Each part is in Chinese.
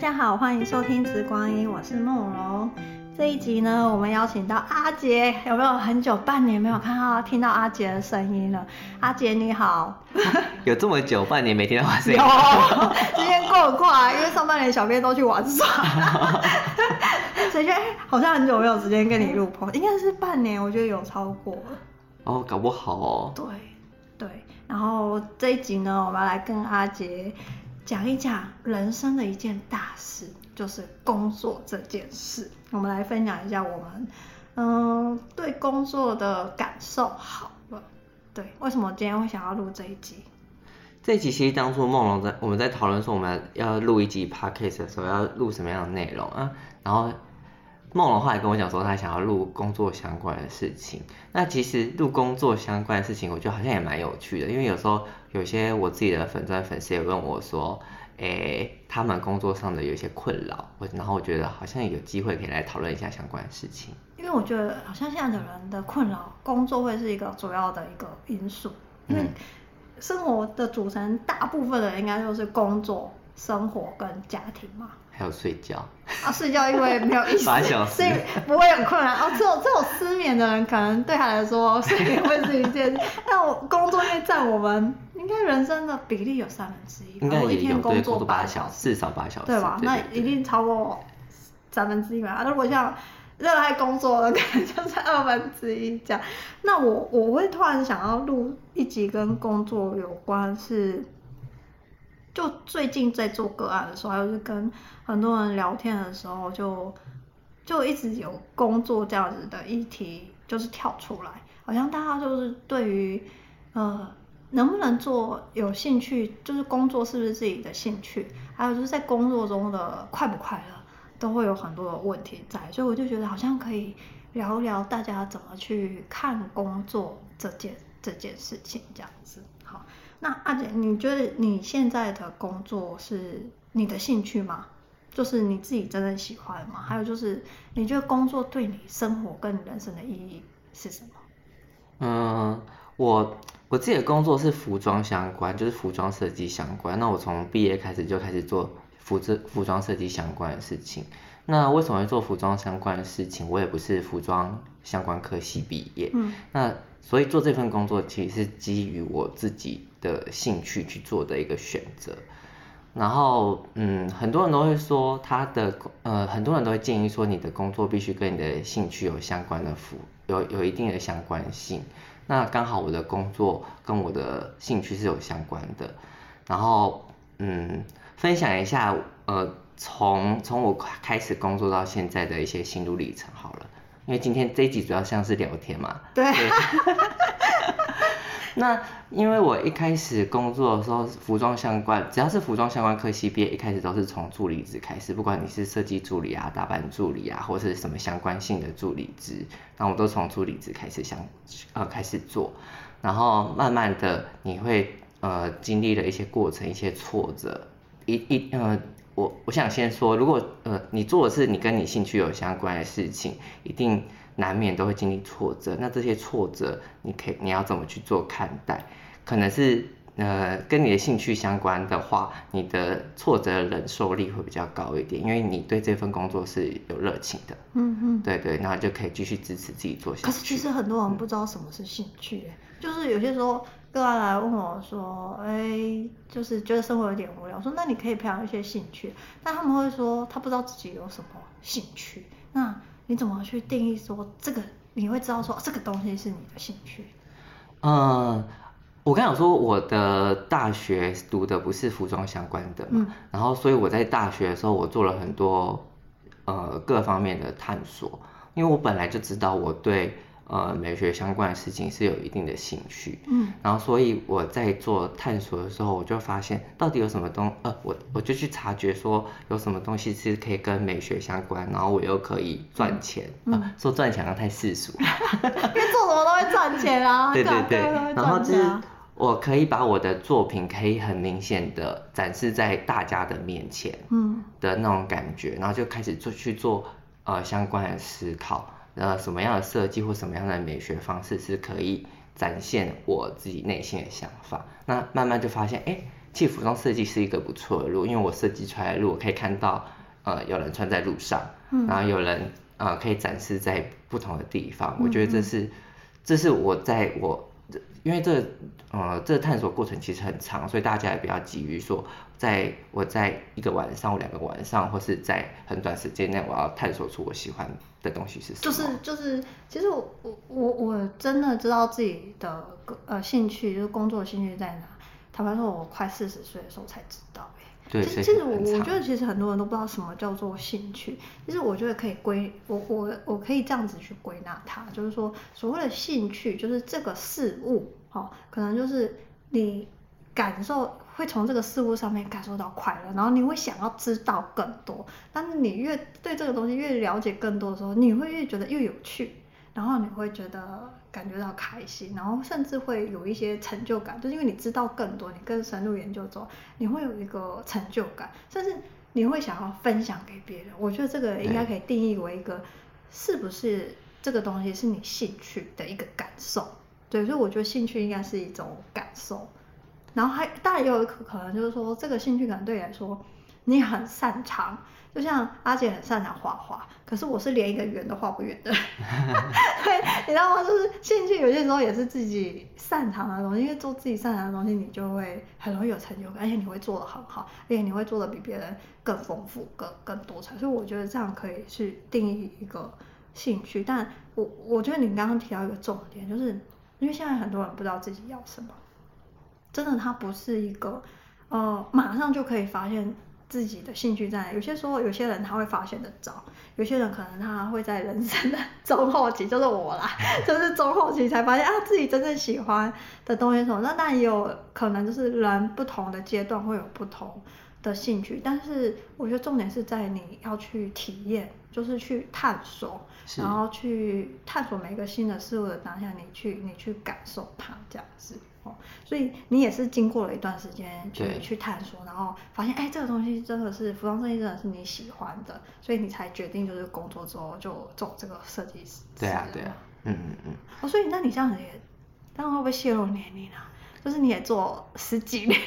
家好，欢迎收听《直光音》，我是梦蓉。这一集呢，我们邀请到阿杰，有没有很久半年没有看到听到阿杰的声音了？阿杰你好，有这么久半年没听到我声音？有，时间过很快，因为上半年小编都去玩耍，所以觉得好像很久没有时间跟你录播，应该是半年，我觉得有超过。哦，搞不好哦。对对，然后这一集呢，我们要来跟阿杰讲一讲人生的一件大事。就是工作这件事，我们来分享一下我们，嗯、对工作的感受。好了，对，为什么今天会想要录这一集？这一集其实当初梦龙在我们在讨论说我们要录一集 podcast 的时候，要录什么样的内容啊？然后梦龙后来跟我讲说，他想要录工作相关的事情。那其实录工作相关的事情，我觉得好像也蛮有趣的，因为有时候有些我自己的粉钻粉丝也问我说。诶，他们工作上的有一些困扰，我然后我觉得好像有机会可以来讨论一下相关的事情。因为我觉得好像现在的人的困扰，工作会是一个主要的一个因素。因为生活的组成大部分的人应该都是工作、生活跟家庭嘛。还有睡觉啊，睡觉因为没有意思，八小时，所以不会很困难。哦，这种这种失眠的人，可能对他来说 睡眠会是一件。那我工作因为占我们应该人生的比例有三分之一，应该一天工作八小时，至少八小时，对吧？那一定超过三分之一吧。如果像热爱工作的，可能就是二分之一这样。那我我会突然想要录一集跟工作有关是。就最近在做个案的时候，还有是跟很多人聊天的时候，就就一直有工作这样子的议题，就是跳出来，好像大家就是对于呃能不能做有兴趣，就是工作是不是自己的兴趣，还有就是在工作中的快不快乐，都会有很多的问题在，所以我就觉得好像可以聊一聊大家怎么去看工作这件这件事情这样子，那阿姐，你觉得你现在的工作是你的兴趣吗？就是你自己真的喜欢吗？还有就是，你觉得工作对你生活跟你人生的意义是什么？嗯，我我自己的工作是服装相关，就是服装设计相关。那我从毕业开始就开始做服装服装设计相关的事情。那为什么会做服装相关的事情？我也不是服装相关科系毕业。嗯，那所以做这份工作其实是基于我自己的兴趣去做的一个选择，然后嗯，很多人都会说他的呃，很多人都会建议说你的工作必须跟你的兴趣有相关的符，有有一定的相关性。那刚好我的工作跟我的兴趣是有相关的，然后嗯，分享一下呃，从从我开始工作到现在的一些心路历程好了，因为今天这一集主要像是聊天嘛，对。那因为我一开始工作的时候，服装相关，只要是服装相关科系毕业，一开始都是从助理职开始，不管你是设计助理啊、打扮助理啊，或是什么相关性的助理职，那我都从助理职开始想呃开始做，然后慢慢的你会呃经历了一些过程、一些挫折，一一呃我我想先说，如果呃你做的是你跟你兴趣有相关的事情，一定。难免都会经历挫折，那这些挫折，你可以你要怎么去做看待？可能是呃跟你的兴趣相关的话，你的挫折的忍受力会比较高一点，因为你对这份工作是有热情的。嗯嗯，对对，然后就可以继续支持自己做下去。可是其实很多人不知道什么是兴趣，嗯、就是有些时候个案来问我说，哎，就是觉得生活有点无聊，我说那你可以培养一些兴趣，但他们会说他不知道自己有什么兴趣，那。你怎么去定义说这个？你会知道说这个东西是你的兴趣？嗯，我刚想说我的大学读的不是服装相关的嘛，嗯、然后所以我在大学的时候我做了很多呃各方面的探索，因为我本来就知道我对。呃，美学相关的事情是有一定的兴趣，嗯，然后所以我在做探索的时候，我就发现到底有什么东，呃，我我就去察觉说有什么东西是可以跟美学相关，然后我又可以赚钱，嗯，呃、说赚钱啊太世俗，因为做什么都会赚钱啊，对对对，然后就是我可以把我的作品可以很明显的展示在大家的面前，嗯，的那种感觉，然后就开始做去做呃相关的思考。呃，什么样的设计或什么样的美学方式是可以展现我自己内心的想法？那慢慢就发现，哎，其实服装设计是一个不错的路，因为我设计出来的路，我可以看到，呃，有人穿在路上，嗯、然后有人呃可以展示在不同的地方。嗯、我觉得这是，这是我在我。因为这呃这个探索过程其实很长，所以大家也不要急于说，在我在一个晚上或两个晚上，或是在很短时间内，我要探索出我喜欢的东西是什么。就是就是，其实我我我我真的知道自己的呃兴趣，就是工作的兴趣在哪。坦白说，我快四十岁的时候才知道。对，其实我我觉得其实很多人都不知道什么叫做兴趣。其实我觉得可以归我我我可以这样子去归纳它，就是说所谓的兴趣就是这个事物，哦，可能就是你感受会从这个事物上面感受到快乐，然后你会想要知道更多。但是你越对这个东西越了解更多的时候，你会越觉得越有趣，然后你会觉得。感觉到开心，然后甚至会有一些成就感，就是因为你知道更多，你更深入研究之后，你会有一个成就感，甚至你会想要分享给别人。我觉得这个应该可以定义为一个，是不是这个东西是你兴趣的一个感受？对，所以我觉得兴趣应该是一种感受。然后还当然也有可可能，就是说这个兴趣可能对你来说，你很擅长。就像阿姐很擅长画画，可是我是连一个圆都画不圆的。对，你知道吗？就是兴趣有些时候也是自己擅长的东西，因为做自己擅长的东西，你就会很容易有成就感，而且你会做得很好，而且你会做得比别人更丰富、更更多彩。所以我觉得这样可以去定义一个兴趣。但我我觉得你刚刚提到一个重点，就是因为现在很多人不知道自己要什么，真的，它不是一个呃马上就可以发现。自己的兴趣在哪？有些时候，有些人他会发现的早，有些人可能他会在人生的中后期，就是我啦，就是中后期才发现啊，自己真正喜欢的东西是什么。那当然也有可能就是人不同的阶段会有不同的兴趣，但是我觉得重点是在你要去体验，就是去探索，然后去探索每一个新的事物的当下，你去你去感受它这样子。哦，所以你也是经过了一段时间去去探索，然后发现，哎，这个东西真的是服装设计，真的是你喜欢的，所以你才决定就是工作之后就走这个设计师。对啊，对啊，嗯嗯嗯。哦，所以那你这样子也，这样会不会泄露年龄啊？就是你也做十几年。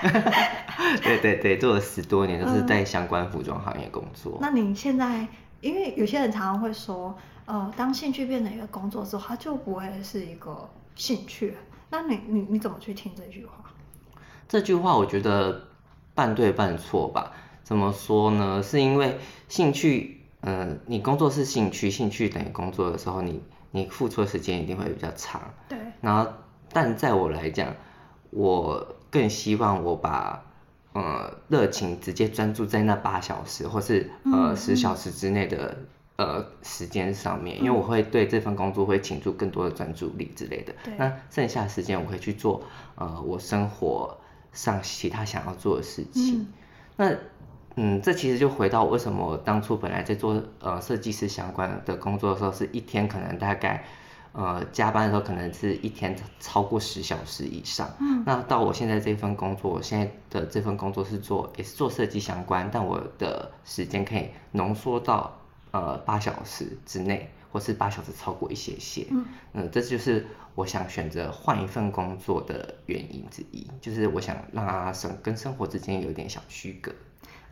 对对对，做了十多年，都是在相关服装行业工作。嗯，那你现在，因为有些人常常会说，呃，当兴趣变成一个工作之后，它就不会是一个。兴趣，那你你你怎么去听这句话？这句话我觉得半对半错吧。怎么说呢？是因为兴趣，嗯、呃，你工作是兴趣，兴趣等于工作的时候，你你付出的时间一定会比较长。对。然后，但在我来讲，我更希望我把呃热情直接专注在那八小时，或是呃十小时之内的。呃，时间上面，因为我会对这份工作会倾注更多的专注力之类的。对。那剩下的时间我会去做呃我生活上其他想要做的事情。嗯。那嗯，这其实就回到为什么我当初本来在做呃设计师相关的工作的时候，是一天可能大概呃加班的时候可能是一天超过十小时以上。嗯。那到我现在这份工作，我现在的这份工作是做也是做设计相关，但我的时间可以浓缩到。呃，八小时之内，或是八小时超过一些些，嗯，嗯，这就是我想选择换一份工作的原因之一，就是我想让它生跟生活之间有点小区隔。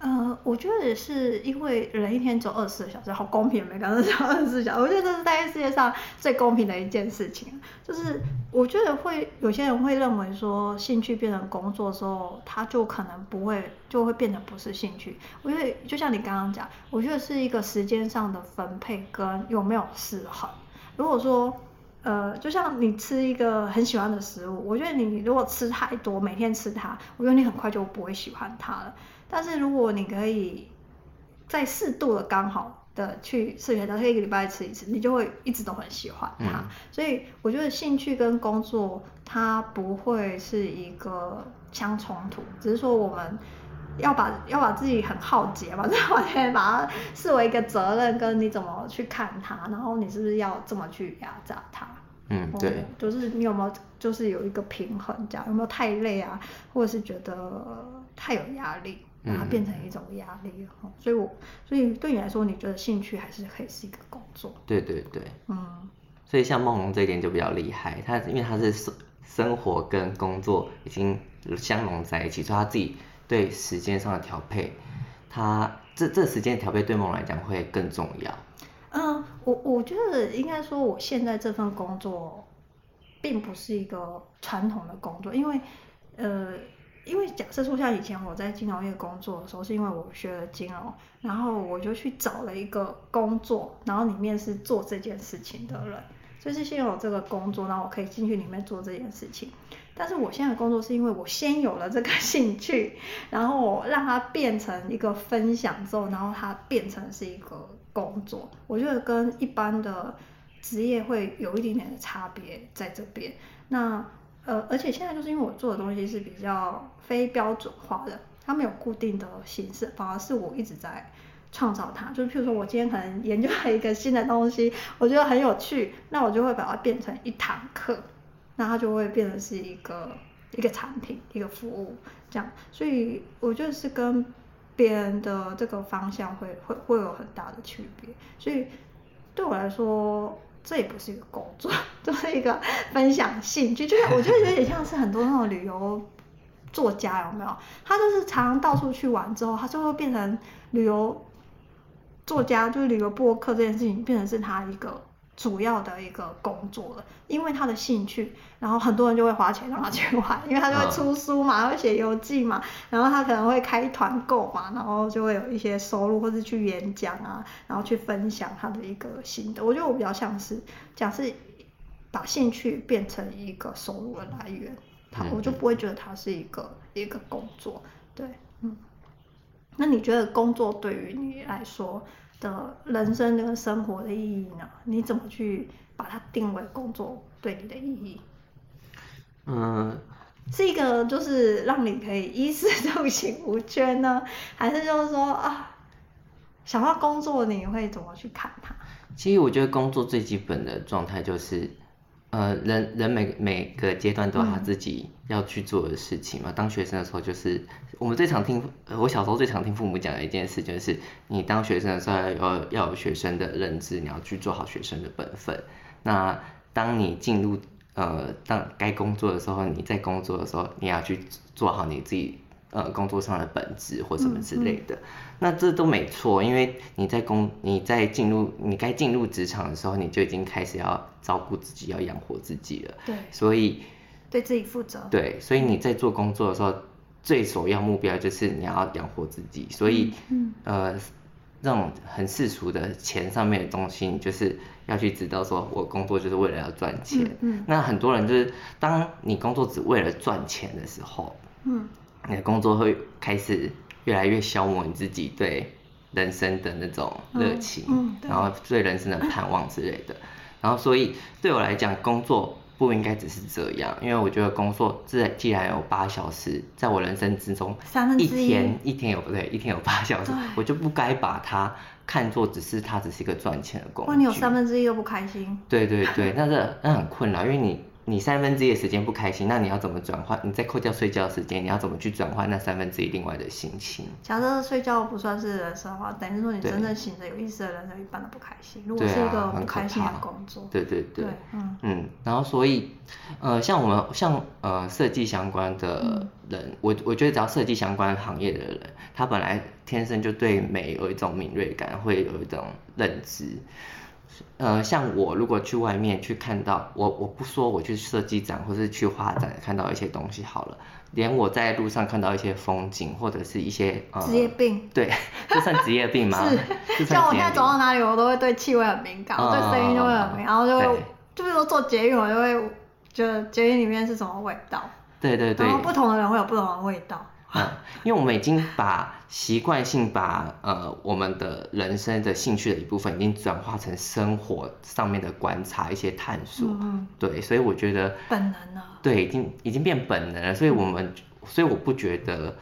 呃，我觉得也是因为人一天只有二十四小时，好公平，没刚刚说二十四小时，我觉得这是在世界上最公平的一件事情。就是我觉得会有些人会认为说，兴趣变成工作之后，他就可能不会，就会变得不是兴趣。我觉得就像你刚刚讲，我觉得是一个时间上的分配跟有没有适合。如果说呃，就像你吃一个很喜欢的食物，我觉得你如果吃太多，每天吃它，我觉得你很快就不会喜欢它了。但是如果你可以在适度的刚好的去摄取它，可以一个礼拜吃一次，你就会一直都很喜欢它。嗯。所以我觉得兴趣跟工作它不会是一个相冲突，只是说我们要把要把自己很浩劫，把这完全把它视为一个责任，跟你怎么去看它，然后你是不是要这么去压榨它？嗯，对，就是你有没有就是有一个平衡，这样有没有太累啊，或者是觉得太有压力？把它变成一种压力，嗯，所以我，所以对你来说，你觉得兴趣还是可以是一个工作？对对对，嗯，所以像梦龙这一点就比较厉害，他因为他是生生活跟工作已经相融在一起，所以他自己对时间上的调配，他这这时间调配对梦来讲会更重要。嗯，我我觉得应该说，我现在这份工作，并不是一个传统的工作，因为呃。因为假设说像以前我在金融业工作的时候，是因为我学了金融，然后我就去找了一个工作，然后里面是做这件事情的人，所以是先有这个工作，然后我可以进去里面做这件事情。但是我现在的工作是因为我先有了这个 兴趣，然后我让它变成一个分享之后，然后它变成是一个工作。我觉得跟一般的职业会有一点点的差别在这边。那。呃，而且现在就是因为我做的东西是比较非标准化的，它没有固定的形式，反而是我一直在创造它。就是譬如说，我今天可能研究了一个新的东西，我觉得很有趣，那我就会把它变成一堂课，那它就会变成是一个一个产品、一个服务这样。所以我觉得是跟别人的这个方向会会会有很大的区别。所以对我来说。这也不是一个工作，就是一个分享兴趣，就是我觉得有点像是很多那种旅游作家，有没有？他就是常常到处去玩之后，他就会变成旅游作家，就是旅游博客这件事情变成是他一个。主要的一个工作了，因为他的兴趣，然后很多人就会花钱让他去玩，因为他就会出书嘛，他会写游记嘛，然后他可能会开团购嘛，然后就会有一些收入，或是去演讲啊，然后去分享他的一个心得。我觉得我比较像是，假设把兴趣变成一个收入的来源，他我就不会觉得他是一个一个工作。对，嗯，那你觉得工作对于你来说？的人生跟生活的意义呢？你怎么去把它定为工作对你的意义？嗯，是一个就是让你可以衣食住行无缺呢，还是就是说啊，想要工作你会怎么去看它？其实我觉得工作最基本的状态就是。呃，人人每每个阶段都有他自己要去做的事情嘛。嗯、当学生的时候，就是我们最常听，我小时候最常听父母讲的一件事，就是你当学生的时候要要有学生的认知，你要去做好学生的本分。那当你进入呃当该工作的时候，你在工作的时候，你要去做好你自己。呃，工作上的本质或什么之类的，嗯嗯、那这都没错，因为你在工，你在进入你该进入职场的时候，你就已经开始要照顾自己，要养活自己了。对，所以对自己负责。对，所以你在做工作的时候，最首要目标就是你要养活自己。所以，呃，这种很世俗的钱上面的东西，你就是要去知道，说我工作就是为了要赚钱。嗯，嗯那很多人就是，当你工作只为了赚钱的时候，嗯。你的工作会开始越来越消磨你自己对人生的那种热情，嗯嗯、然后对人生的盼望之类的。嗯、然后，所以对我来讲，工作不应该只是这样，因为我觉得工作自既然有八小时，在我人生之中，三分之一天一天有不对，一天有八小时，我就不该把它看作只是它只是一个赚钱的工作。哇，你有三分之一又不开心？对对对，那这那很困扰，因为你。你三分之一的时间不开心，那你要怎么转换？你再扣掉睡觉的时间，你要怎么去转换那三分之一另外的心情？假设睡觉不算是人生的话，等于说你真正醒着有意思的人生一般都不开心。如果是一个不开心的工作，对对对，对嗯嗯，然后所以呃，像我们像呃设计相关的人，嗯、我我觉得只要设计相关行业的人，他本来天生就对美有一种敏锐感，会有一种认知。呃，像我如果去外面去看到，我我不说我去设计展或是去画展看到一些东西好了，连我在路上看到一些风景或者是一些呃职业病，对，这算职业病吗？是，像我现在走到哪里，我都会对气味很敏感，我对声音就会很敏感，然后就会，就比如说坐捷运，我就会觉得捷运里面是什么味道，对对对，然后不同的人会有不同的味道。嗯，因为我们已经把习惯性把呃我们的人生的兴趣的一部分，已经转化成生活上面的观察一些探索，嗯、对，所以我觉得本能了，对，已经已经变本能了，所以我们，嗯、所以我不觉得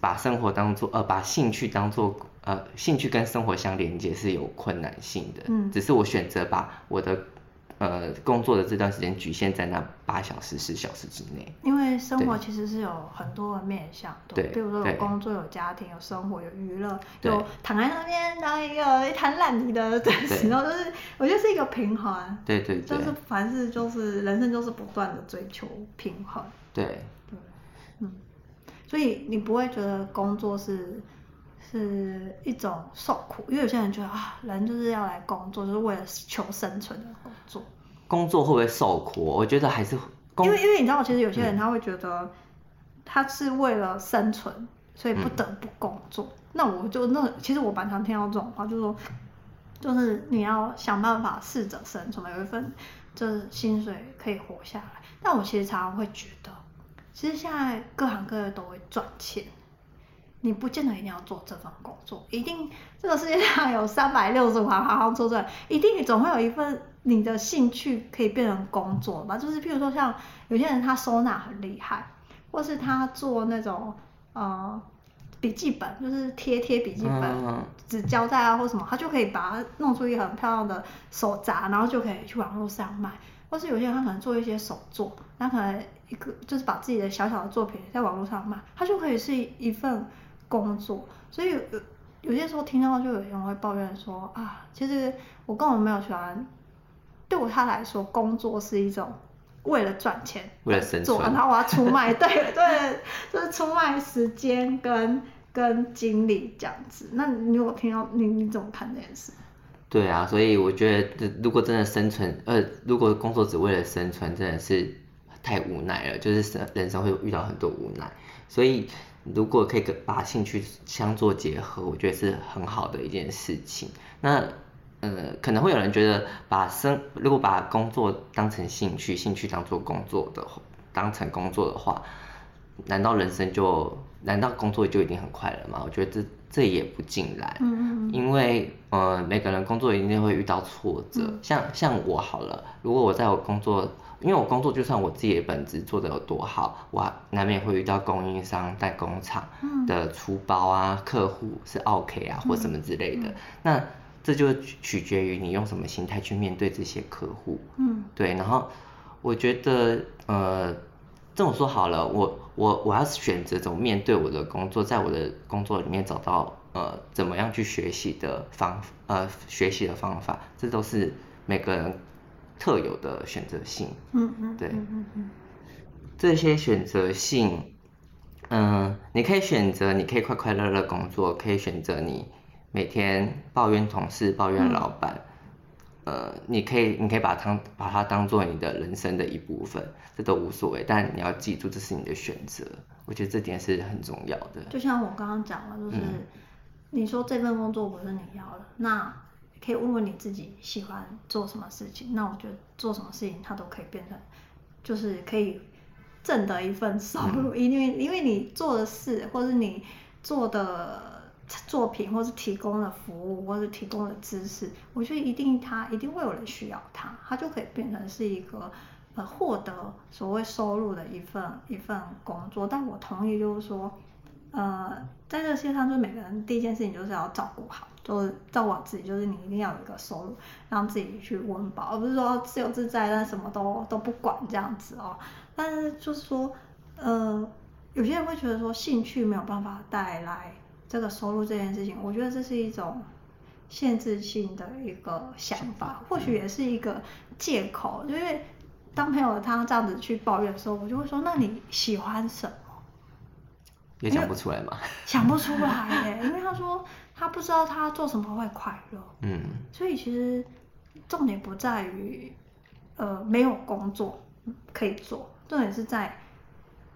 把生活当做呃把兴趣当做呃兴趣跟生活相连接是有困难性的，嗯，只是我选择把我的呃工作的这段时间局限在那八小时、十小时之内。因为生活其实是有很多的面向，对，比如说有工作、有家庭、有生活、有娱乐，有躺在那边当一个一滩烂泥的 对，然后就是我觉得是一个平衡。对对对。就是凡事就是人生就是不断的追求平衡。对。对。嗯。所以你不会觉得工作是？是一种受苦，因为有些人觉得啊，人就是要来工作，就是为了求生存的工作。工作会不会受苦？我觉得还是，因为因为你知道，其实有些人他会觉得，他是为了生存，嗯、所以不得不工作。嗯、那我就那其实我蛮常听到这种话，就是说，就是你要想办法试着生存，有一份就是薪水可以活下来。但我其实常常会觉得，其实现在各行各业都会赚钱。你不见得一定要做这份工作，一定这个世界上有三百六十五行，行行做出来，一定你总会有一份你的兴趣可以变成工作吧？就是譬如说像有些人他收纳很厉害，或是他做那种呃笔记本，就是贴贴笔记本、纸胶带啊或什么，他就可以把它弄出一个很漂亮的手札，然后就可以去网络上卖。或是有些人他可能做一些手作，他可能一个就是把自己的小小的作品在网络上卖，他就可以是一份。工作，所以有有些时候听到就有人会抱怨说啊，其实我根本没有喜欢，对我他来说，工作是一种为了赚钱，为了生存，然后我要出卖，对对，就是出卖时间跟跟精力这样子。那你有听到你你怎么看这件事？对啊，所以我觉得如果真的生存，呃，如果工作只为了生存，真的是太无奈了，就是人生会遇到很多无奈，所以。如果可以跟把兴趣相做结合，我觉得是很好的一件事情。那呃，可能会有人觉得把生如果把工作当成兴趣，兴趣当做工作的当成工作的话，难道人生就难道工作就一定很快乐吗？我觉得这这也不尽然。嗯嗯。因为呃，每个人工作一定会遇到挫折。嗯、像像我好了，如果我在我工作。因为我工作，就算我自己的本职做的有多好，我难免会遇到供应商、代工厂的出包啊，客户是 OK 啊，或什么之类的。那这就取决于你用什么心态去面对这些客户。嗯，对。然后我觉得，呃，这么说好了，我我我要选择怎么面对我的工作，在我的工作里面找到呃怎么样去学习的方呃学习的方法，这都是每个人。特有的选择性，嗯嗯，对，嗯嗯嗯，这些选择性，嗯，你可以选择，你可以快快乐乐工作，可以选择你每天抱怨同事、抱怨老板，嗯、呃，你可以，你可以把它把它当做你的人生的一部分，这都无所谓。但你要记住，这是你的选择，我觉得这点是很重要的。就像我刚刚讲了，就是、嗯、你说这份工作不是你要的，那。可以问问你自己喜欢做什么事情，那我觉得做什么事情它都可以变成，就是可以挣得一份收入，因为因为你做的事，或是你做的作品，或是提供的服务，或是提供的知识，我觉得一定它一定会有人需要它，它就可以变成是一个呃获得所谓收入的一份一份工作。但我同意就是说，呃，在这个世界上，就是每个人第一件事情就是要照顾好。就是照顾好自己，就是你一定要有一个收入，让自己去温饱，而不是说自由自在，但什么都都不管这样子哦。但是就是说，呃，有些人会觉得说兴趣没有办法带来这个收入这件事情，我觉得这是一种限制性的一个想法，或许也是一个借口。因为当朋友他这样子去抱怨的时候，我就会说，那你喜欢什么？也讲不出来嘛。想不出来耶，因为他说。他不知道他做什么会快乐，嗯，所以其实重点不在于，呃，没有工作可以做，重点是在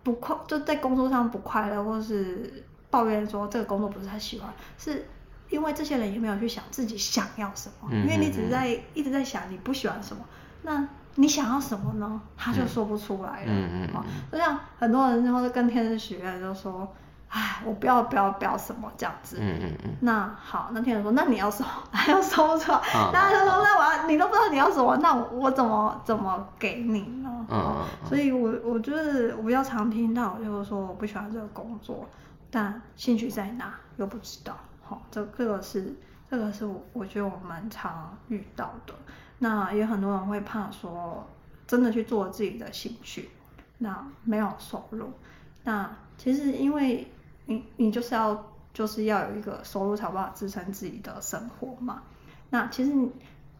不快，就在工作上不快乐，或是抱怨说这个工作不是他喜欢，是因为这些人也没有去想自己想要什么，嗯，因为你只是在一直在想你不喜欢什么，那你想要什么呢？他就说不出来了，嗯嗯，嗯，就像很多人或者跟天使许愿就说。唉，我不要不要不要什么这样子。嗯嗯嗯。那好，那天人说，那你要什么？还要说不出来。那他说，那我要，你都不知道你要什么，那我，我怎么怎么给你呢？嗯。所以我我就是我比较常听到就是说我不喜欢这个工作，但兴趣在哪又不知道。好，这这个是这个是我我觉得我蛮常遇到的。那也很多人会怕说，真的去做自己的兴趣，那没有收入。那其实因为你你就是要就是要有一个收入，才有办法支撑自己的生活嘛。那其实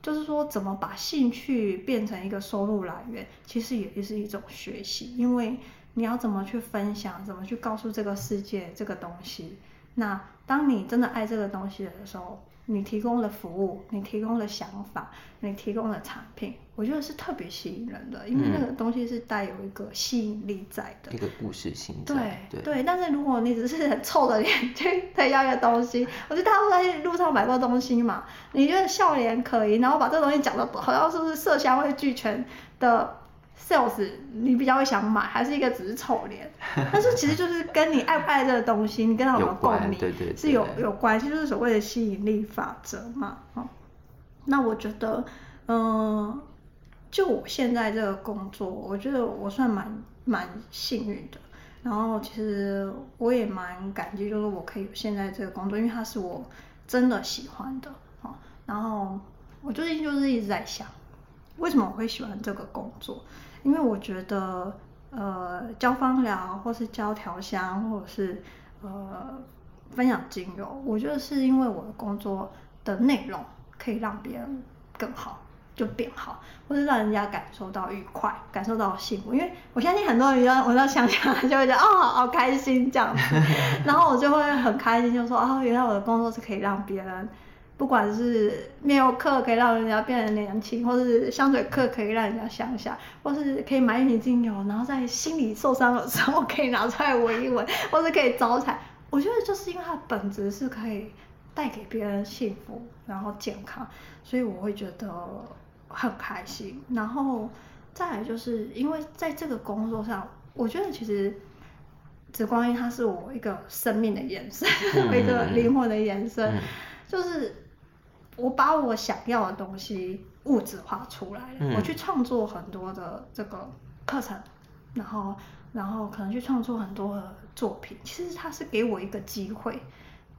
就是说，怎么把兴趣变成一个收入来源，其实也是一种学习，因为你要怎么去分享，怎么去告诉这个世界这个东西。那当你真的爱这个东西的时候，你提供了服务，你提供了想法，你提供了产品，我觉得是特别吸引人的，因为那个东西是带有一个吸引力在的，一个故事性对对，对。但是如果你只是很臭的脸 去推销一个东西，我觉得大家都在路上买过东西嘛，你觉得笑脸可以，然后把这个东西讲的好像是不是色香味俱全的。Sales 你比较会想买，还是一个只是丑脸？但是其实就是跟你爱不爱这个东西，你跟他有没有共鸣，对对对是有有关系，就是所谓的吸引力法则嘛。哦，那我觉得，嗯、呃，就我现在这个工作，我觉得我算蛮蛮幸运的。然后其实我也蛮感激，就是我可以有现在这个工作，因为它是我真的喜欢的。哦，然后我最近就是一直在想，为什么我会喜欢这个工作？因为我觉得，呃，教芳疗，或是教调香，或者是呃分享精油，我觉得是因为我的工作的内容可以让别人更好，就变好，或是让人家感受到愉快，感受到幸福。因为我相信很多人，我要想想 就会觉得哦，好，开心这样，然后我就会很开心，就说哦，原来我的工作是可以让别人。不管是面油课可以让人家变得年轻，或是香水课可以让人家香香，或是可以买一瓶精油，然后在心里受伤的时候可以拿出来闻一闻，或是可以招财。我觉得就是因为它的本质是可以带给别人幸福，然后健康，所以我会觉得很开心。然后再来就是因为在这个工作上，我觉得其实紫光音它是我一个生命的延伸，嗯、一个灵魂的延伸，嗯、就是。我把我想要的东西物质化出来了，嗯、我去创作很多的这个课程，然后，然后可能去创作很多的作品。其实它是给我一个机会，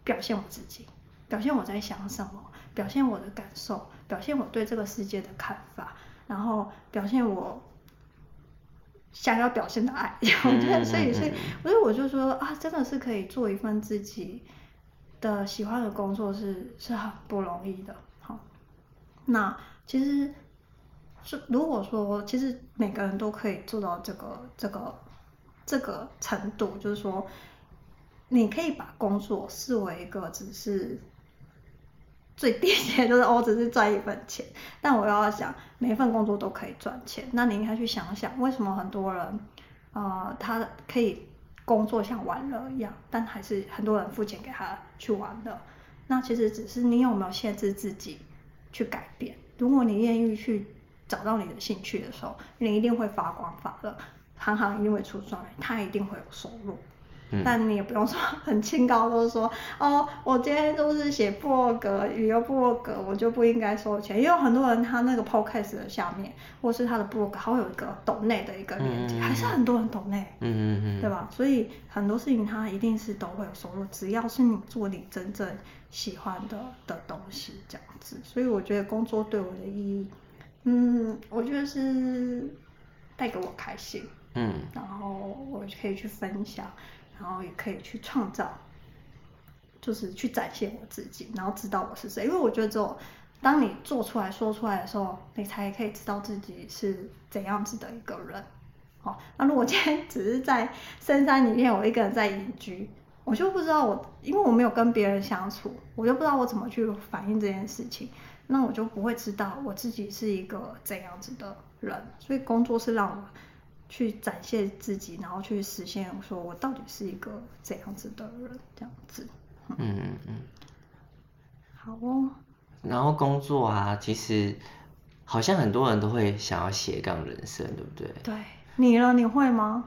表现我自己，表现我在想什么，表现我的感受，表现我对这个世界的看法，然后表现我想要表现的爱。我觉得，所以，所以，所以我就说啊，真的是可以做一份自己。的喜欢的工作是是很不容易的，好，那其实是如果说其实每个人都可以做到这个这个这个程度，就是说你可以把工作视为一个只是最低限，就是我只是赚一份钱，但我要想每一份工作都可以赚钱，那你应该去想想为什么很多人啊、呃、他可以。工作像玩乐一样，但还是很多人付钱给他去玩的。那其实只是你有没有限制自己去改变。如果你愿意去找到你的兴趣的时候，你一定会发光发热，行行一定会出状元，他一定会有收入。但你也不用说很清高，都是说哦，我今天都是写部落格，旅游部落格，我就不应该收钱。也有很多人他那个 podcast 的下面，或是他的部落格，还会有一个抖内的一个链接，嗯、还是很多人抖内，嗯嗯嗯，对吧？所以很多事情他一定是都会有收入，只要是你做你真正喜欢的的东西这样子。所以我觉得工作对我的意义，嗯，我觉得是带给我开心，嗯，然后我可以去分享。然后也可以去创造，就是去展现我自己，然后知道我是谁。因为我觉得，只有当你做出来说出来的时候，你才可以知道自己是怎样子的一个人。好，那如果今天只是在深山里面，我一个人在隐居，我就不知道我，因为我没有跟别人相处，我就不知道我怎么去反映这件事情，那我就不会知道我自己是一个怎样子的人。所以工作是让我。去展现自己，然后去实现，说我到底是一个怎样子的人，这样子。嗯嗯嗯。好哦。然后工作啊，其实好像很多人都会想要斜杠人生，对不对？对。你呢？你会吗？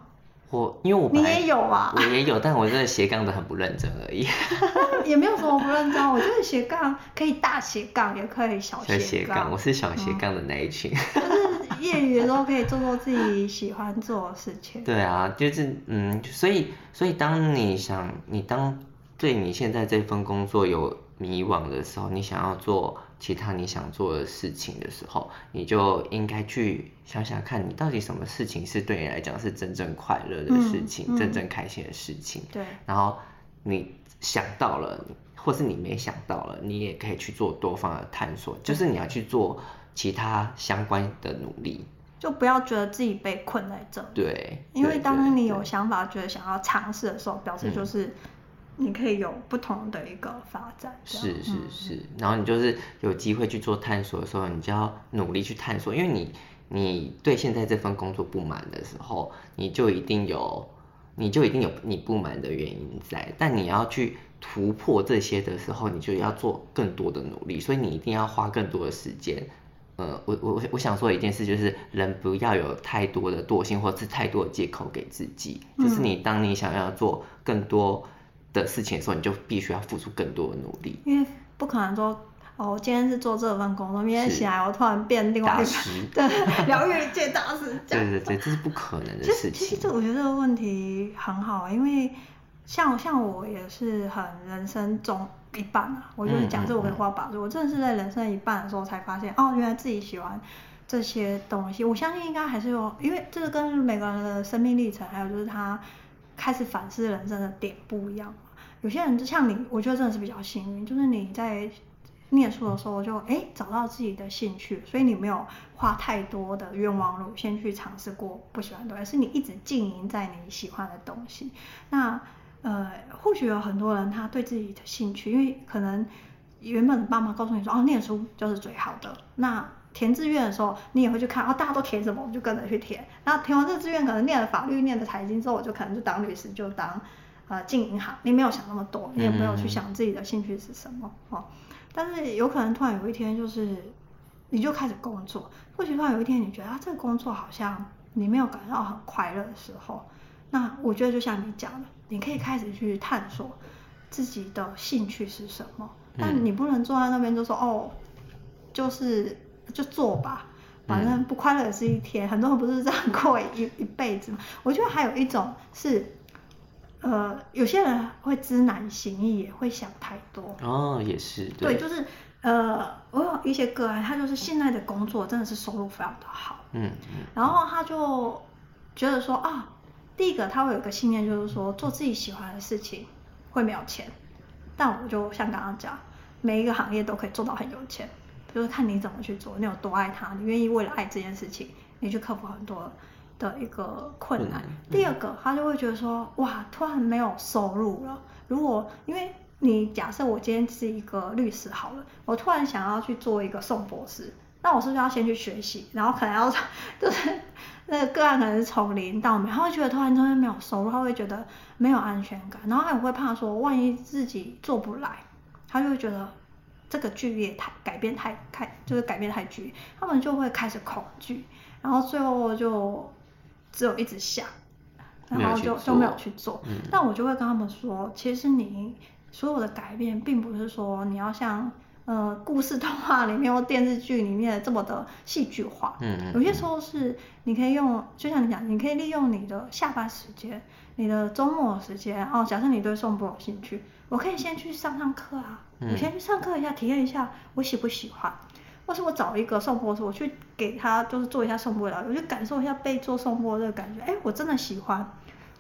我因为我你也有啊。我也有，但我真的斜杠的很不认真而已。也没有什么不认真，我觉得斜杠可以大斜杠，也可以小斜杠。我是小斜杠的那一群。嗯业余的时候可以做做自己喜欢做的事情。对啊，就是嗯，所以所以当你想，你当对你现在这份工作有迷惘的时候，你想要做其他你想做的事情的时候，你就应该去想想看，你到底什么事情是对你来讲是真正快乐的事情，嗯嗯、真正开心的事情。对。然后你想到了，或是你没想到了，你也可以去做多方的探索，就是你要去做其他相关的努力。就不要觉得自己被困在这里。对。因为当你有想法，觉得想要尝试的时候，表示就是。你可以有不同的一个发展，是是是，然后你就是有机会去做探索的时候，你就要努力去探索，因为你你对现在这份工作不满的时候，你就一定有你就一定有你不满的原因在，但你要去突破这些的时候，你就要做更多的努力，所以你一定要花更多的时间。呃，我我我想说一件事，就是人不要有太多的惰性，或者是太多的借口给自己，就是你当你想要做更多。的事情的时候，你就必须要付出更多的努力，因为不可能说哦，我今天是做这份工作，明天起来我突然变另外一个，对，疗愈界大师，对对对，这是不可能的事情。其实，这我觉得这个问题很好，因为像像我也是很人生中一半啊，我就是讲这我跟花把子，我真的是在人生一半的时候才发现，哦，原来自己喜欢这些东西。我相信应该还是有，因为这个跟每个人的生命历程，还有就是他开始反思人生的点不一样。有些人就像你，我觉得真的是比较幸运，就是你在念书的时候就哎找到自己的兴趣，所以你没有花太多的冤枉路，先去尝试过不喜欢的东西，而是你一直经营在你喜欢的东西。那呃，或许有很多人他对自己的兴趣，因为可能原本的爸妈告诉你说哦，念书就是最好的。那填志愿的时候，你也会去看哦，大家都填什么，我就跟着去填。那填完这个志愿，可能念了法律，念了财经之后，我就可能就当律师，就当。呃，进银行，你没有想那么多，你也没有去想自己的兴趣是什么，嗯、哦。但是有可能突然有一天，就是你就开始工作，或许突然有一天你觉得啊，这个工作好像你没有感到很快乐的时候，那我觉得就像你讲的，你可以开始去探索自己的兴趣是什么。但你不能坐在那边就说哦，就是就做吧，反正不快乐也是一天。很多人不是这样过一一辈子吗？我觉得还有一种是。呃，有些人会知难行易，也会想太多。哦，也是。对，对就是呃，我有一些个案，他就是现在的工作真的是收入非常的好。嗯嗯。然后他就觉得说啊，第一个他会有一个信念，就是说做自己喜欢的事情会没有钱。但我就像刚刚讲，每一个行业都可以做到很有钱，就是看你怎么去做，你有多爱他，你愿意为了爱这件事情，你去克服很多。的一个困难。第二个，他就会觉得说，哇，突然没有收入了。如果因为你假设我今天是一个律师好了，我突然想要去做一个宋博士，那我是不是要先去学习？然后可能要 就是那个个案可能是从零到没，他会觉得突然中间没有收入，他会觉得没有安全感，然后他也会怕说，万一自己做不来，他就会觉得这个剧烈太改变太太就是改变太剧烈，他们就会开始恐惧，然后最后就。只有一直想，然后就就没有去做。嗯、但我就会跟他们说，其实你所有的改变，并不是说你要像呃故事动画里面或电视剧里面这么的戏剧化。嗯，嗯，有些时候是你可以用，就像你讲，你可以利用你的下班时间，你的周末时间。哦，假设你对颂钵有兴趣，我可以先去上上课啊，我、嗯、先去上课一下，体验一下我喜不喜欢。或是我找一个颂钵师，我去给他就是做一下颂钵疗愈，我去感受一下被做颂钵这个感觉，哎，我真的喜欢，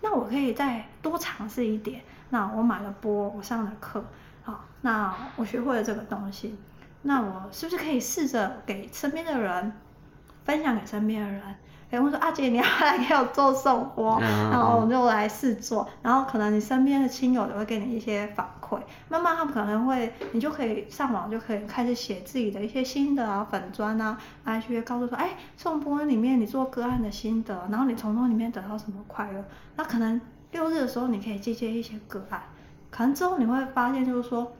那我可以再多尝试一点。那我买了钵，我上了课，好，那我学会了这个东西，那我是不是可以试着给身边的人分享给身边的人？哎，我说阿姐，你要来给我做颂钵，然后我就来试做，然后可能你身边的亲友也会给你一些反馈，慢慢他们可能会，你就可以上网就可以开始写自己的一些心得啊、粉砖啊，来去告诉说，哎，颂钵里面你做个案的心得，然后你从中里面得到什么快乐，那可能六日的时候你可以接接一些个案，可能之后你会发现就是说，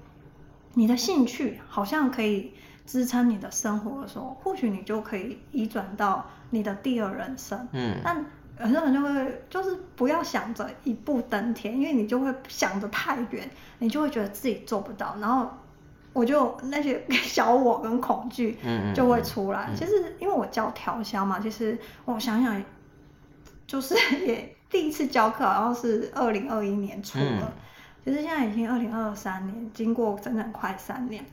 你的兴趣好像可以。支撑你的生活的时候，或许你就可以移转到你的第二人生。嗯，但很多人就会就是不要想着一步登天，因为你就会想的太远，你就会觉得自己做不到。然后我就那些 小我跟恐惧，就会出来。嗯嗯嗯、其实因为我教调香嘛，其实我想想，就是也第一次教课好像是二零二一年初的，嗯、其实现在已经二零二三年，经过整整快三年。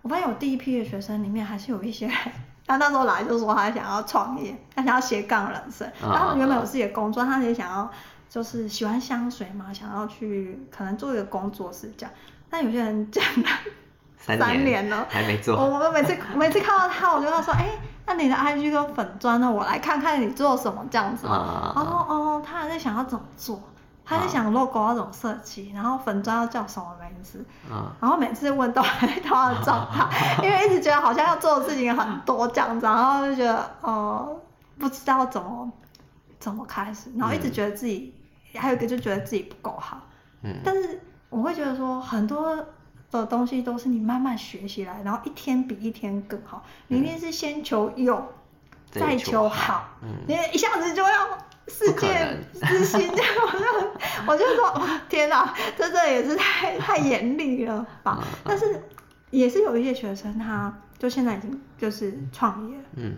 我发现我第一批的学生里面还是有一些人，他那时候来就说他想要创业，他想要斜杠人生，他们原本有自己的工作，他也想要就是喜欢香水嘛，想要去可能做一个工作室这样，但有些人讲了 三年，三年了还没做，我们每次每次看到他，我就跟他说，哎、欸，那你的 IG 跟粉砖呢？我来看看你做什么这样子，然后哦，他还在想要怎么做。他在想 logo 要怎么设计，然后粉砖要叫什么名字，然后每次问都还都要找他，因为一直觉得好像要做的事情很多这样子，然后就觉得哦、呃、不知道怎么怎么开始，然后一直觉得自己、嗯、还有一个就觉得自己不够好，嗯，但是我会觉得说很多的东西都是你慢慢学习来，然后一天比一天更好，你一定是先求有，嗯、再求好，嗯，你一下子就要。世界之心，这 样我就我就说，天哪，这这也是太太严厉了吧？但是也是有一些学生，他就现在已经就是创业，嗯，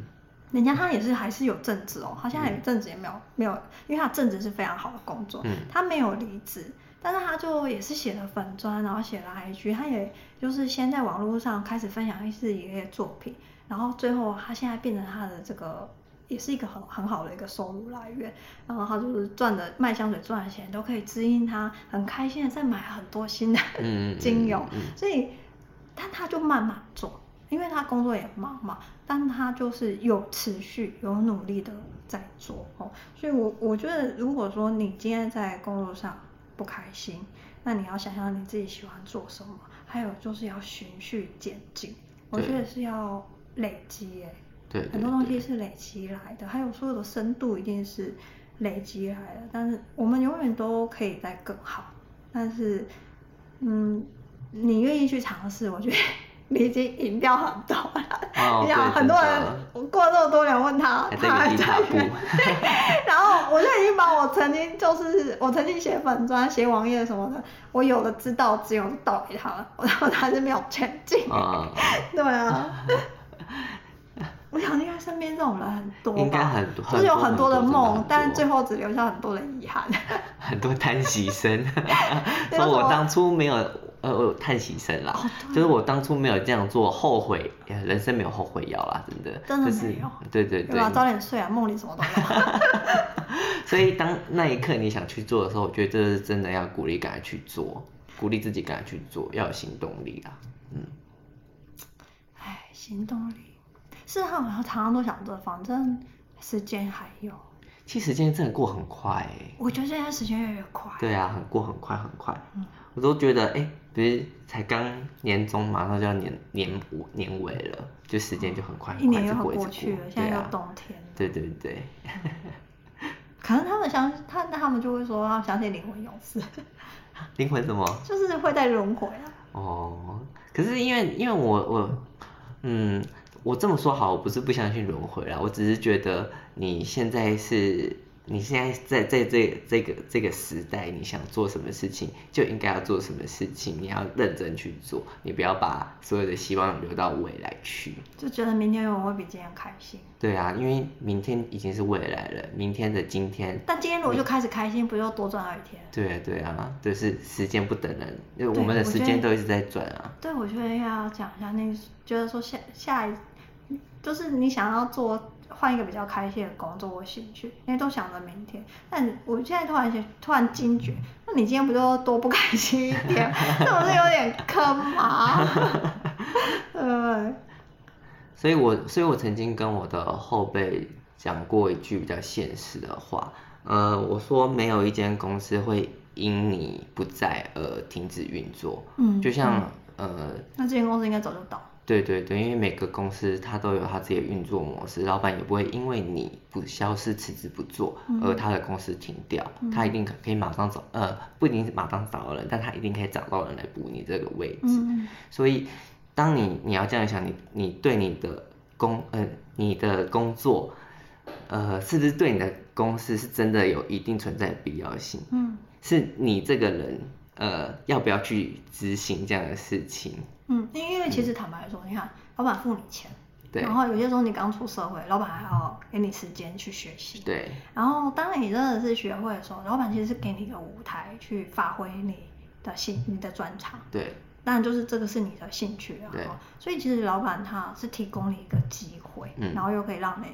人家他也是还是有正职哦，他现在正职也没有没有，因为他正职是非常好的工作，嗯，他没有离职，但是他就也是写了粉砖，然后写了 IG，他也就是先在网络上开始分享一些一些作品，然后最后他现在变成他的这个。也是一个很很好的一个收入来源，然后他就是赚的卖香水赚的钱都可以支应他很开心的再买很多新的精油，嗯嗯。嗯、所以但他就慢慢做，因为他工作也忙嘛，但他就是有持续有努力的在做。哦，所以我我觉得如果说你今天在工作上不开心，那你要想想你自己喜欢做什么，还有就是要循序渐进，我觉得是要累积耶。对对对，很多东西是累积来的，还有所有的深度一定是累积来的。但是我们永远都可以再更好。但是，嗯，你愿意去尝试，我觉得 你已经赢掉很多了。哦、你想很多人，我过了这么多年问他，他还在 对。然后我就已经把我曾经就是我曾经写粉专、写网页什么的，我有的知道只有倒给他了，然后他还是没有前进。哦、对啊。我想应该身边这种人很多，应该很多，就是有很多的梦，但最后只留下很多的遗憾。很多叹息声，说我当初没有呃叹息声啦，哦、就是我当初没有这样做，后悔，人生没有后悔药啦，真的，真的没有，对对对，早点睡啊，梦里什么都有。所以当那一刻你想去做的时候，我觉得这是真的要鼓励，赶快去做，鼓励自己赶快去做，要有行动力啊，嗯，哎，行动力。是啊，我常常都想着，反正时间还有。其实时间真的过很快哎。我觉得现在时间越来越快。对啊，很过很快很快。嗯。我都觉得哎，不是才刚年终，马上就要年年年尾了，就时间就很快，一年又过去了，现在又冬天。对对对。可能他们相他，那他们就会说要相信灵魂勇士。灵魂什么？就是会再轮回啊。哦，可是因为因为我我嗯。我这么说好，我不是不相信轮回啦，我只是觉得你现在是，你现在在在这这个这个时代，你想做什么事情就应该要做什么事情，你要认真去做，你不要把所有的希望留到未来去。就觉得明天我会比今天开心。对啊，因为明天已经是未来了，明天的今天。但今天如果就开始开心，不就多赚了一天？对啊对啊，就是时间不等人，因为我们的时间都一直在转啊。对，我觉得要讲一下那个，觉得说下下一。就是你想要做换一个比较开心的工作或兴趣，因为都想着明天。但我现在突然突然惊觉，那你今天不就多不开心一点？是不是有点坑吗？对。所以我所以我曾经跟我的后辈讲过一句比较现实的话，呃，我说没有一间公司会因你不在而停止运作。嗯。就像、嗯、呃。那这间公司应该早就倒。对对对，因为每个公司它都有它自己的运作模式，老板也不会因为你不消失辞职不做，而他的公司停掉，嗯、他一定可可以马上找，呃，不一定是马上找到人，但他一定可以找到人来补你这个位置。嗯、所以，当你你要这样想，你你对你的工，呃，你的工作，呃，是不是对你的公司是真的有一定存在的必要性？嗯，是你这个人。呃，要不要去执行这样的事情？嗯，因因为其实坦白说，嗯、你看，老板付你钱，对，然后有些时候你刚出社会，老板还要给你时间去学习，对。然后当你真的是学会的时候，老板其实是给你一个舞台去发挥你的兴、你的专长，对。当然就是这个是你的兴趣然后。所以其实老板他是提供你一个机会，嗯、然后又可以让你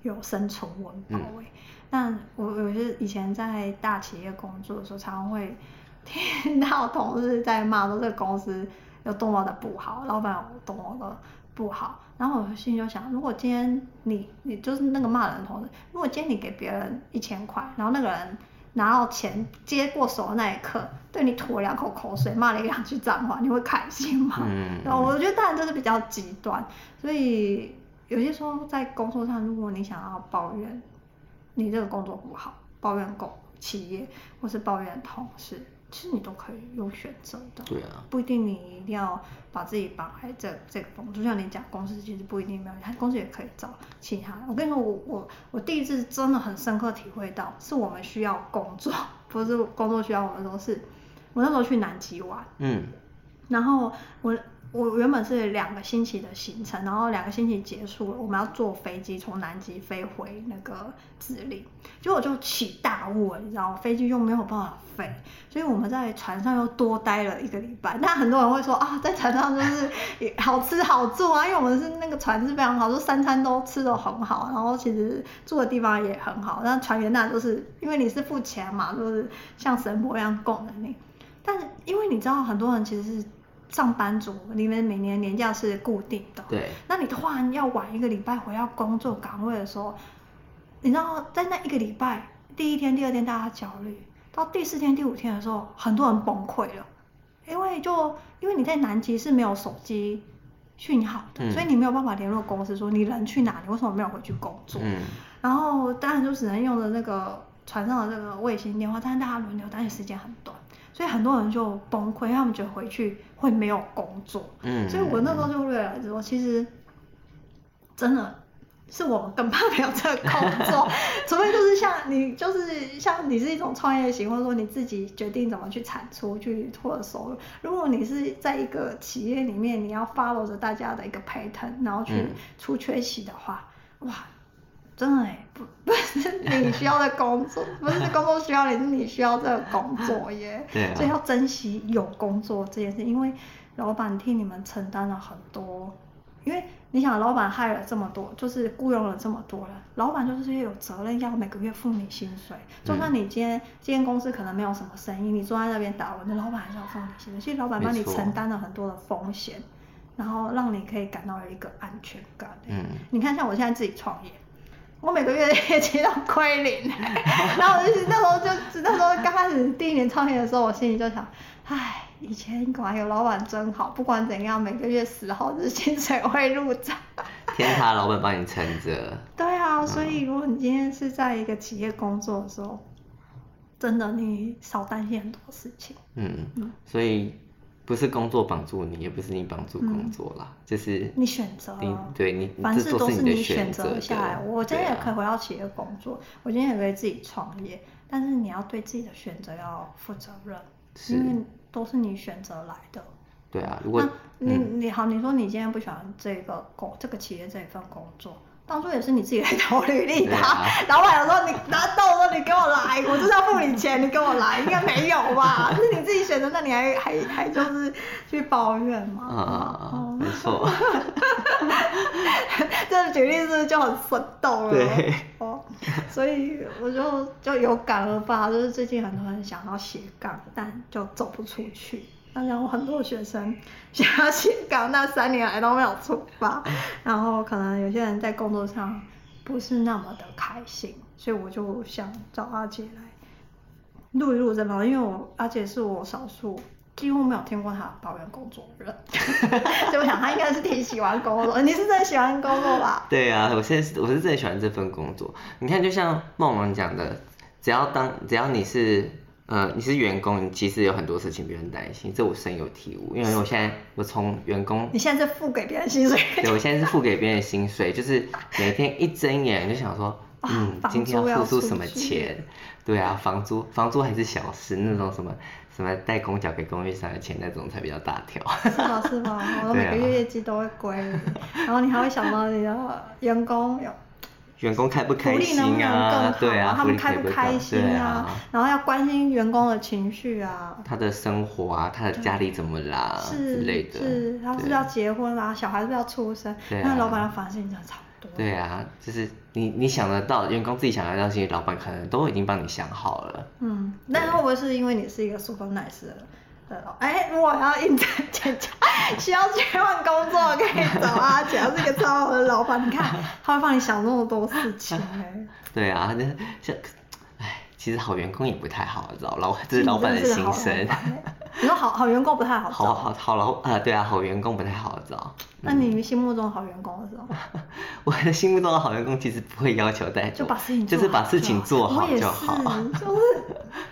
有生存温饱。嗯。但我有些以前在大企业工作的时候，常常会 听到同事在骂说这个公司有多么的不好，老板有多么的不好。然后我心里就想，如果今天你你就是那个骂人的同事，如果今天你给别人一千块，然后那个人拿到钱接过手的那一刻，对你吐了两口口水，骂了一两句脏话，你会开心吗？嗯。然后我觉得当然这是比较极端，所以有些时候在工作上，如果你想要抱怨。你这个工作不好，抱怨狗企业，或是抱怨同事，其实你都可以有选择的。对啊。不一定你一定要把自己绑在这这个工作，就像你讲公司其实不一定没有，他公司也可以找其他。我跟你说，我我我第一次真的很深刻体会到，是我们需要工作，不是工作需要我们，都是我那时候去南极玩，嗯，然后我。我原本是两个星期的行程，然后两个星期结束了，我们要坐飞机从南极飞回那个智利，结果就起大雾了，你知道吗？飞机又没有办法飞，所以我们在船上又多待了一个礼拜。但很多人会说啊，在船上就是 好吃好住啊，因为我们是那个船是非常好，就三餐都吃的很好，然后其实住的地方也很好。那船员那就是因为你是付钱嘛，就是像神婆一样供着你。但是因为你知道很多人其实是。上班族，你们每年年假是固定的。对。那你突然要晚一个礼拜回到工作岗位的时候，你知道在那一个礼拜，第一天、第二天大家焦虑，到第四天、第五天的时候，很多人崩溃了，因为就因为你在南极是没有手机讯号的，嗯、所以你没有办法联络公司说你人去哪里，为什么没有回去工作？嗯。然后当然就只能用的那个船上的这个卫星电话，但是大家轮流，但是时间很短。所以很多人就崩溃，他们觉得回去会没有工作。嗯，所以我那时候就略来说，其实真的是我们更怕没有这个工作，除非就是像你，就是像你是一种创业型，或者说你自己决定怎么去产出、去获得收入。如果你是在一个企业里面，你要 follow 着大家的一个 pattern，然后去出缺席的话，哇！真的哎，不不是你需要的工作，不是 工作需要你，是你需要这个工作耶。对啊。所以要珍惜有工作这件事，因为老板替你们承担了很多。因为你想，老板害了这么多，就是雇佣了这么多人，老板就是有责任要每个月付你薪水。就算你今天今天公司可能没有什么生意，你坐在那边打文，那老板还是要付你薪水。其实老板帮你承担了很多的风险，然后让你可以感到有一个安全感。嗯。你看，像我现在自己创业。我每个月业绩都亏零，然后我就那时候就那时候刚开始第一年创业的时候，我心里就想，唉，以前果然有老板真好，不管怎样，每个月十号是薪水会入账。天塌老板帮你撑着。对啊，所以如果你今天是在一个企业工作的时候，真的你少担心很多事情。嗯嗯，所以。不是工作绑住你，也不是你绑住工作啦，嗯、就是你选择。你对你，凡事都是你选择下来。我今天也可以回到企业工作，啊、我今天也可以自己创业，但是你要对自己的选择要负责任，因为都是你选择来的。对啊，如果你你好，你说你今天不喜欢这个工这个企业这一份工作。当初也是你自己来投履历的，啊，老板有时候你拿到说你给我来，我 就是要付你钱，你给我来，应该没有吧？是你自己选择，那你还还还就是去抱怨吗？啊！没错。这个举例是不是就很生动了？对。哦，所以我就就有感而发，就是最近很多人想要斜杠，但就走不出去。然后很多学生想要斜杠，那三年来都没有出发。然后可能有些人在工作上不是那么的开心，所以我就想找阿姐来录一录这方面，因为我阿姐是我少数几乎没有听过她抱怨工作的人，所以我想她应该是挺喜欢工作。你是真的喜欢工作吧？对啊，我现在是我是真的喜欢这份工作。你看，就像梦梦讲的，只要当只要你是。呃，你是员工，你其实有很多事情不用担心，这我深有体悟，因为我现在我从员工，你现在是付给别人薪水，对，我现在是付给别人薪水，就是每天一睁眼就想说，嗯，今天要付出什么钱？对啊，房租房租还是小事，那种什么什么代工缴给供应商的钱那种才比较大条。是吧是吧，我每个月业绩都会归，然后你还会想到你的员工有。员工开不开心啊？能不能更好对啊，他们开不开心啊？啊然后要关心员工的情绪啊，他的生活啊，他的家里怎么啦之类的。是，他是不是要结婚啦？小孩是不是要出生？那老板的烦心真的超多。对啊，就是你你想得到，员工自己想得到，其实老板可能都已经帮你想好了。嗯，那会不会是因为你是一个 super nice 的？哎，如果要应征姐姐，需要切换工作，可以找阿姐，是一个超好的老板。你看，他会帮你想那么多事情 哎。对啊，那像，哎，其实好员工也不太好找，老这是老板的心声。你说好好员工不太好找。好好好老啊，对啊，好员工不太好找。那你心目中好员工是什么？我的心目中的好员工其实不会要求太多，就把事情就是把事情做好就好。就是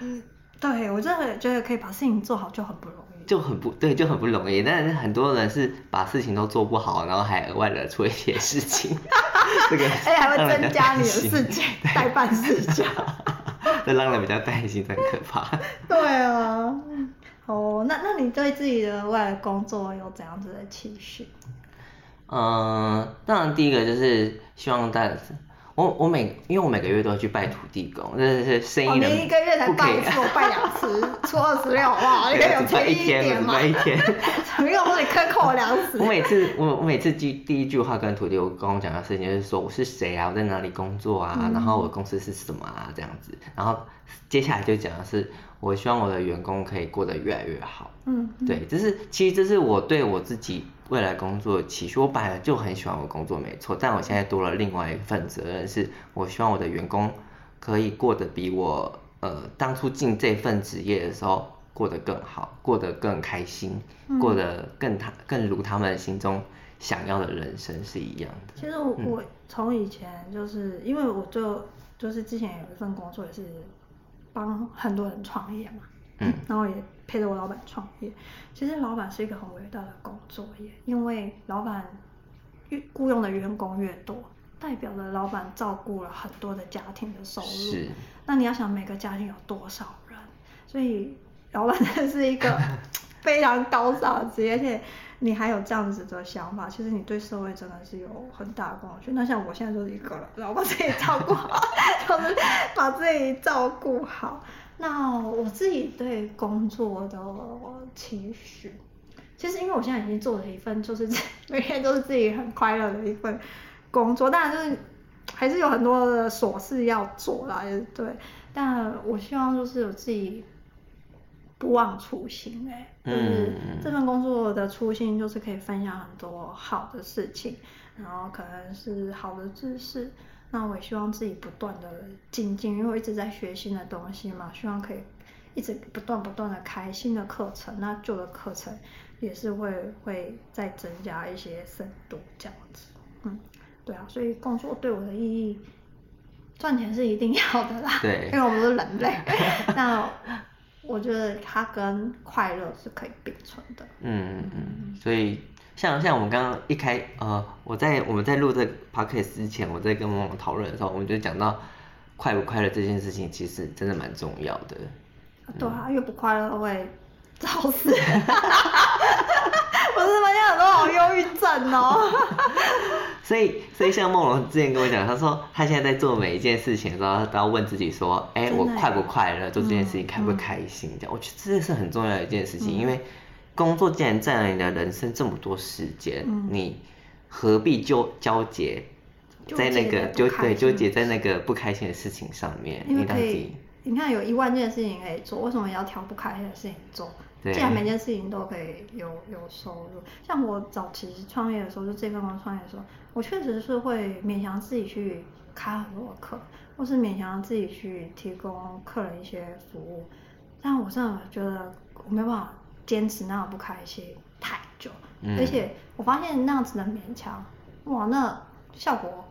嗯。对，我真的觉得可以把事情做好就很不容易，就很不对，就很不容易。但是很多人是把事情都做不好，然后还额外的出一些事情，这个哎还会增加你的事情，代办事项，这让人比较担心，很可怕。对啊，哦，那那你对自己的未来工作有怎样子的期许？嗯，当然第一个就是希望大家。我我每因为我每个月都要去拜土地公，那是生意人。你一个月才拜一次，我拜两次，初二十六，哇，你可以有诚意一点嘛。拜一天，没有说你克扣我两次。我每次我我每次第第一句话跟土地公讲的事情就是说我是谁啊，我在哪里工作啊，嗯、然后我的公司是什么啊这样子，然后接下来就讲的是我希望我的员工可以过得越来越好。嗯，对，这是其实这是我对我自己。未来工作的期许，我本来就很喜欢我工作，没错。但我现在多了另外一份责任，是我希望我的员工可以过得比我呃当初进这份职业的时候过得更好，过得更开心，嗯、过得更他更如他们心中想要的人生是一样的。其实我从以前就是因为我就就是之前有一份工作也是帮很多人创业嘛。嗯，然后也陪着我老板创业。其实老板是一个很伟大的工作业，因为老板越雇佣的员工越多，代表了老板照顾了很多的家庭的收入。是。那你要想每个家庭有多少人，所以老板真的是一个 非常高尚的职业，而且你还有这样子的想法，其实你对社会真的是有很大的贡献。那像我现在就是一个了，然后把自己照顾好，就是把自己照顾好。那我自己对工作的期许，其实因为我现在已经做了一份，就是 每天都是自己很快乐的一份工作，当然就是还是有很多的琐事要做啦，也对。但我希望就是有自己不忘初心，哎，就是这份工作的初心就是可以分享很多好的事情，然后可能是好的知识。那我也希望自己不断的精进，因为我一直在学新的东西嘛，希望可以一直不断不断的开新的课程，那旧的课程也是会会再增加一些深度这样子。嗯，对啊，所以工作对我的意义，赚钱是一定要的啦，对，因为我们是人类。那我觉得它跟快乐是可以并存的。嗯嗯嗯，所以。像像我们刚刚一开呃，我在我们在录这个 podcast 之前，我在跟梦梦讨论的时候，我们就讲到快不快乐这件事情，其实真的蛮重要的。对啊，越不快乐会早死。我是发现很多好忧郁症哦。所以所以像梦龙之前跟我讲，他说他现在在做每一件事情的时候，他都要问自己说，哎、欸，我快不快乐？做这件事情开不开心？这样，我觉得这是很重要的一件事情，嗯、因为。工作既然占了你的人生这么多时间，嗯、你何必纠纠结在那个纠对纠结在那个不开心的事情上面？因为可以，你看有一万件事情可以做，为什么要挑不开心的事情做？对既然每件事情都可以有有收入，像我早期创业的时候，就这份工创业的时候，我确实是会勉强自己去开很多课，或是勉强自己去提供客人一些服务，但我真的觉得我没办法。坚持那样不开心太久，嗯、而且我发现那样子的勉强，哇，那效果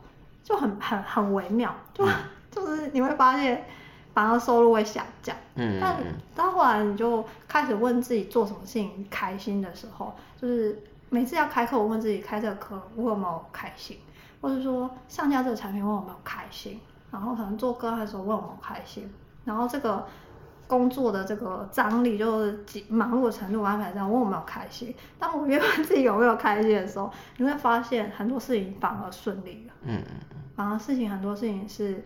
就很很很微妙，就、嗯、就是你会发现反而收入会下降。嗯，但到后来你就开始问自己做什么事情开心的时候，就是每次要开课，我问自己开这个课我有没有开心，或者说上架这个产品我有没有开心，然后可能做个案的时候我有没有开心，然后这个。工作的这个张力，就是忙碌的程度安排上，问我没有开心。当我越问自己有没有开心的时候，你会发现很多事情反而顺利了。嗯嗯嗯。反而事情很多事情是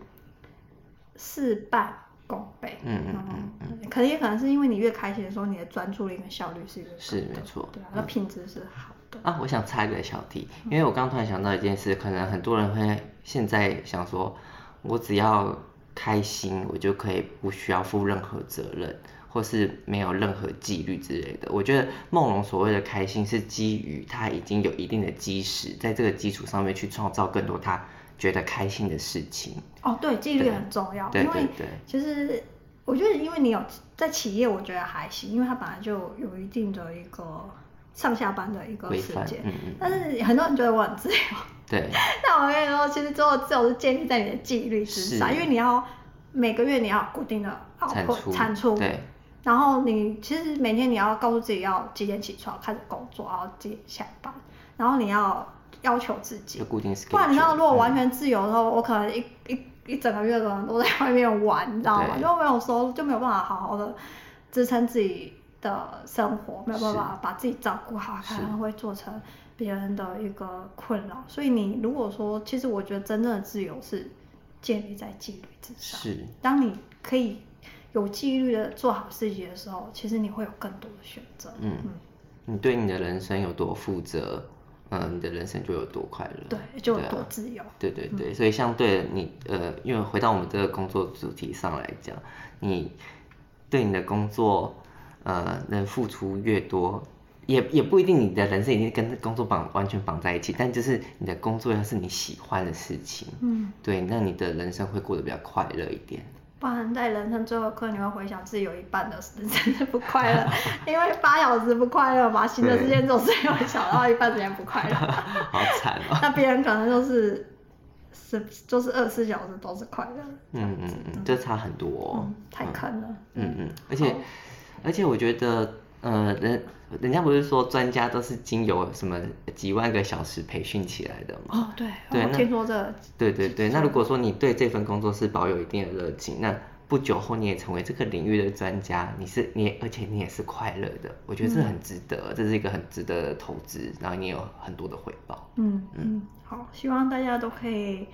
事半功倍。嗯嗯嗯嗯。可能也可能是因为你越开心的时候，你的专注力跟效率是越高的。是没错。对啊，那品质是好的。啊，我想插一个小题，因为我刚突然想到一件事，可能很多人会现在想说，我只要。开心，我就可以不需要负任何责任，或是没有任何纪律之类的。我觉得梦龙所谓的开心，是基于他已经有一定的基石，在这个基础上面去创造更多他觉得开心的事情。哦，对，纪律很重要。对对对。因为其实我觉得，因为你有在企业，我觉得还行，因为它本来就有一定的一个上下班的一个时间。嗯嗯。但是很多人觉得我很自由。对，那我跟你说，其实最后自由是建立在你的纪律之上，因为你要每个月你要固定的产出，产出，对，然后你其实每天你要告诉自己要几点起床开始工作，然后几点下班，然后你要要求自己，不然你知道，如果完全自由的时候，嗯、我可能一一一整个月的人都在外面玩，你知道吗？就没有说就没有办法好好的支撑自己的生活，没有办法把自己照顾好，可能会做成。别人的一个困扰，所以你如果说，其实我觉得真正的自由是建立在纪律之上。是，当你可以有纪律的做好自己的时候，其实你会有更多的选择。嗯，嗯，你对你的人生有多负责，嗯，你的人生就有多快乐。对，就有多自由。对，啊，对对对，所以相对你呃，因为回到我们这个工作主题上来讲，你对你的工作呃能付出越多。也也不一定，你的人生一定跟工作绑完全绑在一起，但就是你的工作要是你喜欢的事情，嗯，对，那你的人生会过得比较快乐一点。不然在人生最后一刻，你会回想自己有一半的人生是不快乐，因为八小时不快乐嘛，新的时间总是有小到一半时间不快乐。好惨哦。那别人可能就是是就是二十四小时都是快乐。嗯嗯嗯，这差很多哦。嗯，太坑了。嗯嗯，而且而且我觉得。呃，人人家不是说专家都是经由什么几万个小时培训起来的吗？哦，对，对，我听说这。对对对，那如果说你对这份工作是保有一定的热情，那不久后你也成为这个领域的专家，你是你，而且你也是快乐的，我觉得这很值得，嗯、这是一个很值得的投资，然后你有很多的回报。嗯嗯，好，希望大家都可以。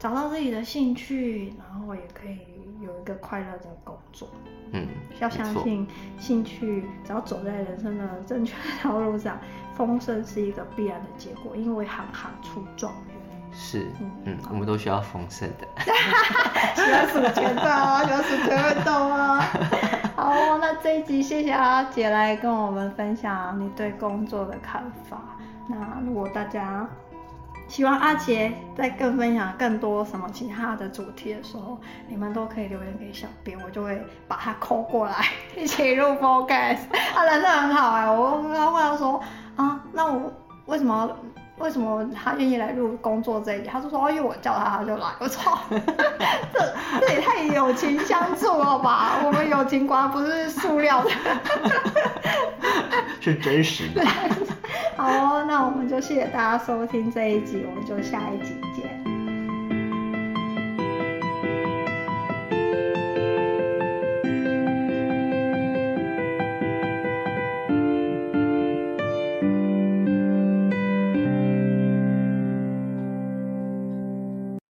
找到自己的兴趣，然后也可以有一个快乐的工作。嗯，要相信兴趣，只要走在人生的正确的道路上，丰盛是一个必然的结果。因为行行出状元。是，嗯嗯，我们都需要丰盛的。喜欢数钱的啊，喜欢数钱会动啊。好，那这一集谢谢阿姐来跟我们分享你对工作的看法。那如果大家。希望阿杰在更分享更多什么其他的主题的时候，你们都可以留言给小编，我就会把它抠过来一起录 f o c u s。他人是很好哎、欸，我刚刚问他说啊，那我为什么为什么他愿意来录工作这一集？他就说哦，因为我叫他他就来。我操，这这也太友情相助了吧？我们友情瓜不是塑料的，是真实的。好哦，那我们就谢谢大家收听这一集，我们就下一集见。